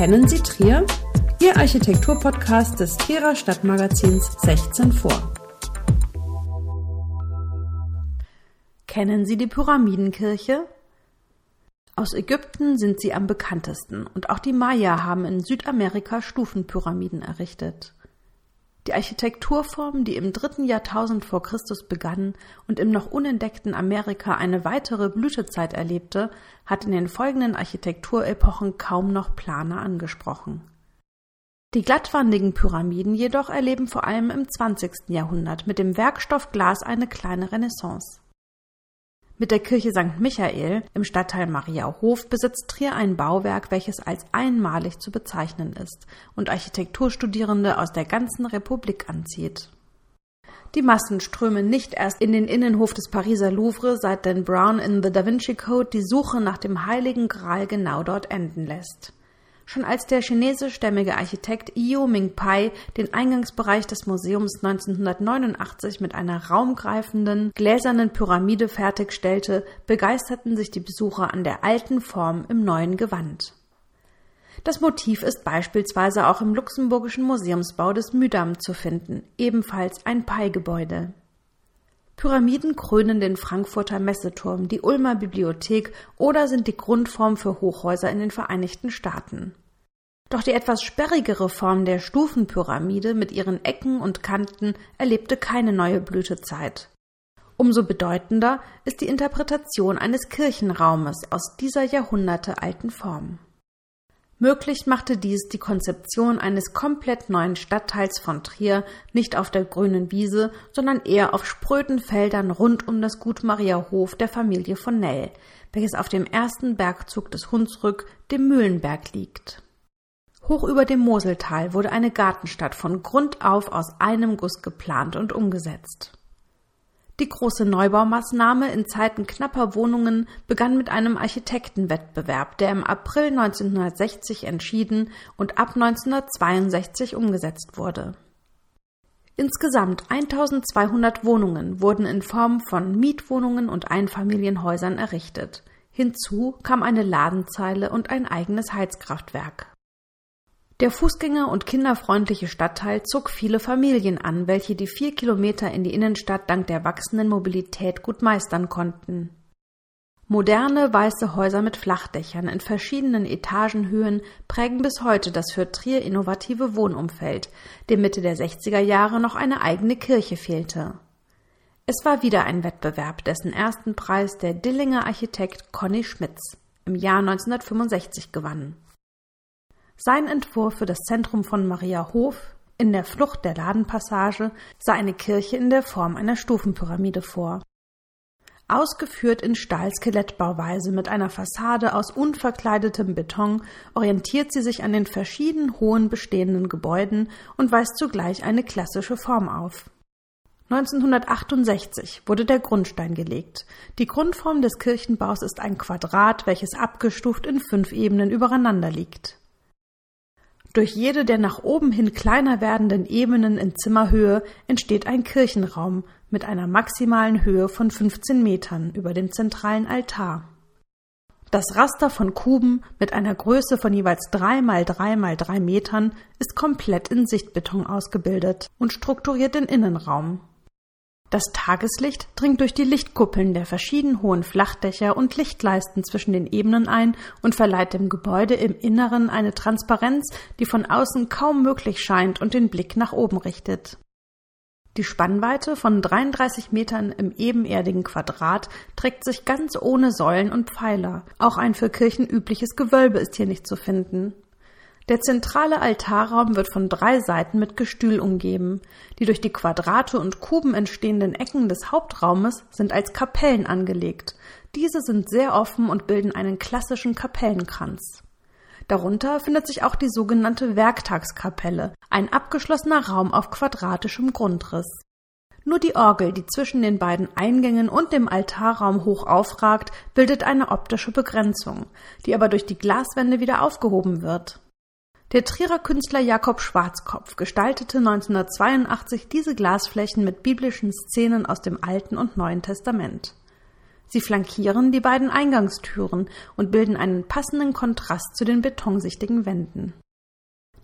Kennen Sie Trier? Ihr Architekturpodcast des Trierer Stadtmagazins 16 vor. Kennen Sie die Pyramidenkirche? Aus Ägypten sind sie am bekanntesten und auch die Maya haben in Südamerika Stufenpyramiden errichtet. Die Architekturform, die im dritten Jahrtausend vor Christus begann und im noch unentdeckten Amerika eine weitere Blütezeit erlebte, hat in den folgenden Architekturepochen kaum noch Planer angesprochen. Die glattwandigen Pyramiden jedoch erleben vor allem im 20. Jahrhundert mit dem Werkstoff Glas eine kleine Renaissance. Mit der Kirche St. Michael im Stadtteil Mariahof besitzt Trier ein Bauwerk, welches als einmalig zu bezeichnen ist und Architekturstudierende aus der ganzen Republik anzieht. Die Massen strömen nicht erst in den Innenhof des Pariser Louvre, seit Dan Brown in The Da Vinci Code die Suche nach dem Heiligen Gral genau dort enden lässt. Schon als der chinesischstämmige Architekt Io Ming-Pai den Eingangsbereich des Museums 1989 mit einer raumgreifenden, gläsernen Pyramide fertigstellte, begeisterten sich die Besucher an der alten Form im neuen Gewand. Das Motiv ist beispielsweise auch im luxemburgischen Museumsbau des Müdam zu finden, ebenfalls ein Pai-Gebäude. Pyramiden krönen den Frankfurter Messeturm, die Ulmer Bibliothek oder sind die Grundform für Hochhäuser in den Vereinigten Staaten. Doch die etwas sperrigere Form der Stufenpyramide mit ihren Ecken und Kanten erlebte keine neue Blütezeit. Umso bedeutender ist die Interpretation eines Kirchenraumes aus dieser jahrhundertealten Form. Möglich machte dies die Konzeption eines komplett neuen Stadtteils von Trier nicht auf der grünen Wiese, sondern eher auf spröden Feldern rund um das Gut Mariahof der Familie von Nell, welches auf dem ersten Bergzug des Hunsrück, dem Mühlenberg, liegt. Hoch über dem Moseltal wurde eine Gartenstadt von Grund auf aus einem Guss geplant und umgesetzt. Die große Neubaumaßnahme in Zeiten knapper Wohnungen begann mit einem Architektenwettbewerb, der im April 1960 entschieden und ab 1962 umgesetzt wurde. Insgesamt 1200 Wohnungen wurden in Form von Mietwohnungen und Einfamilienhäusern errichtet. Hinzu kam eine Ladenzeile und ein eigenes Heizkraftwerk. Der fußgänger- und kinderfreundliche Stadtteil zog viele Familien an, welche die vier Kilometer in die Innenstadt dank der wachsenden Mobilität gut meistern konnten. Moderne weiße Häuser mit Flachdächern in verschiedenen Etagenhöhen prägen bis heute das für Trier innovative Wohnumfeld, dem Mitte der 60er Jahre noch eine eigene Kirche fehlte. Es war wieder ein Wettbewerb, dessen ersten Preis der Dillinger Architekt Conny Schmitz im Jahr 1965 gewann. Sein Entwurf für das Zentrum von Mariahof in der Flucht der Ladenpassage sah eine Kirche in der Form einer Stufenpyramide vor. Ausgeführt in Stahlskelettbauweise mit einer Fassade aus unverkleidetem Beton orientiert sie sich an den verschieden hohen bestehenden Gebäuden und weist zugleich eine klassische Form auf. 1968 wurde der Grundstein gelegt. Die Grundform des Kirchenbaus ist ein Quadrat, welches abgestuft in fünf Ebenen übereinander liegt. Durch jede der nach oben hin kleiner werdenden Ebenen in Zimmerhöhe entsteht ein Kirchenraum mit einer maximalen Höhe von 15 Metern über dem zentralen Altar. Das Raster von Kuben mit einer Größe von jeweils drei mal drei mal drei Metern ist komplett in Sichtbeton ausgebildet und strukturiert den Innenraum. Das Tageslicht dringt durch die Lichtkuppeln der verschieden hohen Flachdächer und Lichtleisten zwischen den Ebenen ein und verleiht dem Gebäude im Inneren eine Transparenz, die von außen kaum möglich scheint und den Blick nach oben richtet. Die Spannweite von 33 Metern im ebenerdigen Quadrat trägt sich ganz ohne Säulen und Pfeiler. Auch ein für Kirchen übliches Gewölbe ist hier nicht zu finden. Der zentrale Altarraum wird von drei Seiten mit Gestühl umgeben. Die durch die Quadrate und Kuben entstehenden Ecken des Hauptraumes sind als Kapellen angelegt. Diese sind sehr offen und bilden einen klassischen Kapellenkranz. Darunter findet sich auch die sogenannte Werktagskapelle, ein abgeschlossener Raum auf quadratischem Grundriss. Nur die Orgel, die zwischen den beiden Eingängen und dem Altarraum hoch aufragt, bildet eine optische Begrenzung, die aber durch die Glaswände wieder aufgehoben wird. Der Trierer Künstler Jakob Schwarzkopf gestaltete 1982 diese Glasflächen mit biblischen Szenen aus dem Alten und Neuen Testament. Sie flankieren die beiden Eingangstüren und bilden einen passenden Kontrast zu den betonsichtigen Wänden.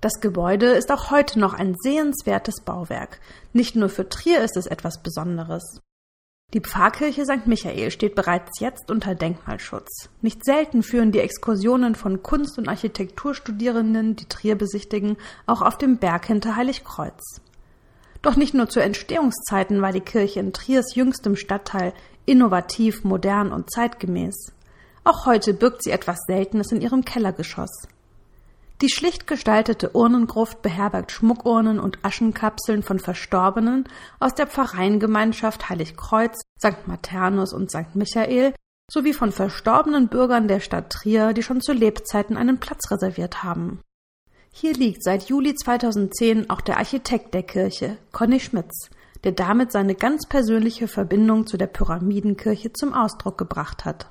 Das Gebäude ist auch heute noch ein sehenswertes Bauwerk. Nicht nur für Trier ist es etwas Besonderes. Die Pfarrkirche St. Michael steht bereits jetzt unter Denkmalschutz. Nicht selten führen die Exkursionen von Kunst- und Architekturstudierenden, die Trier besichtigen, auch auf dem Berg hinter Heiligkreuz. Doch nicht nur zu Entstehungszeiten war die Kirche in Triers jüngstem Stadtteil innovativ, modern und zeitgemäß. Auch heute birgt sie etwas Seltenes in ihrem Kellergeschoss. Die schlicht gestaltete Urnengruft beherbergt Schmuckurnen und Aschenkapseln von Verstorbenen aus der Pfarreiengemeinschaft Heiligkreuz, St. Maternus und St. Michael sowie von verstorbenen Bürgern der Stadt Trier, die schon zu Lebzeiten einen Platz reserviert haben. Hier liegt seit Juli 2010 auch der Architekt der Kirche, Conny Schmitz, der damit seine ganz persönliche Verbindung zu der Pyramidenkirche zum Ausdruck gebracht hat.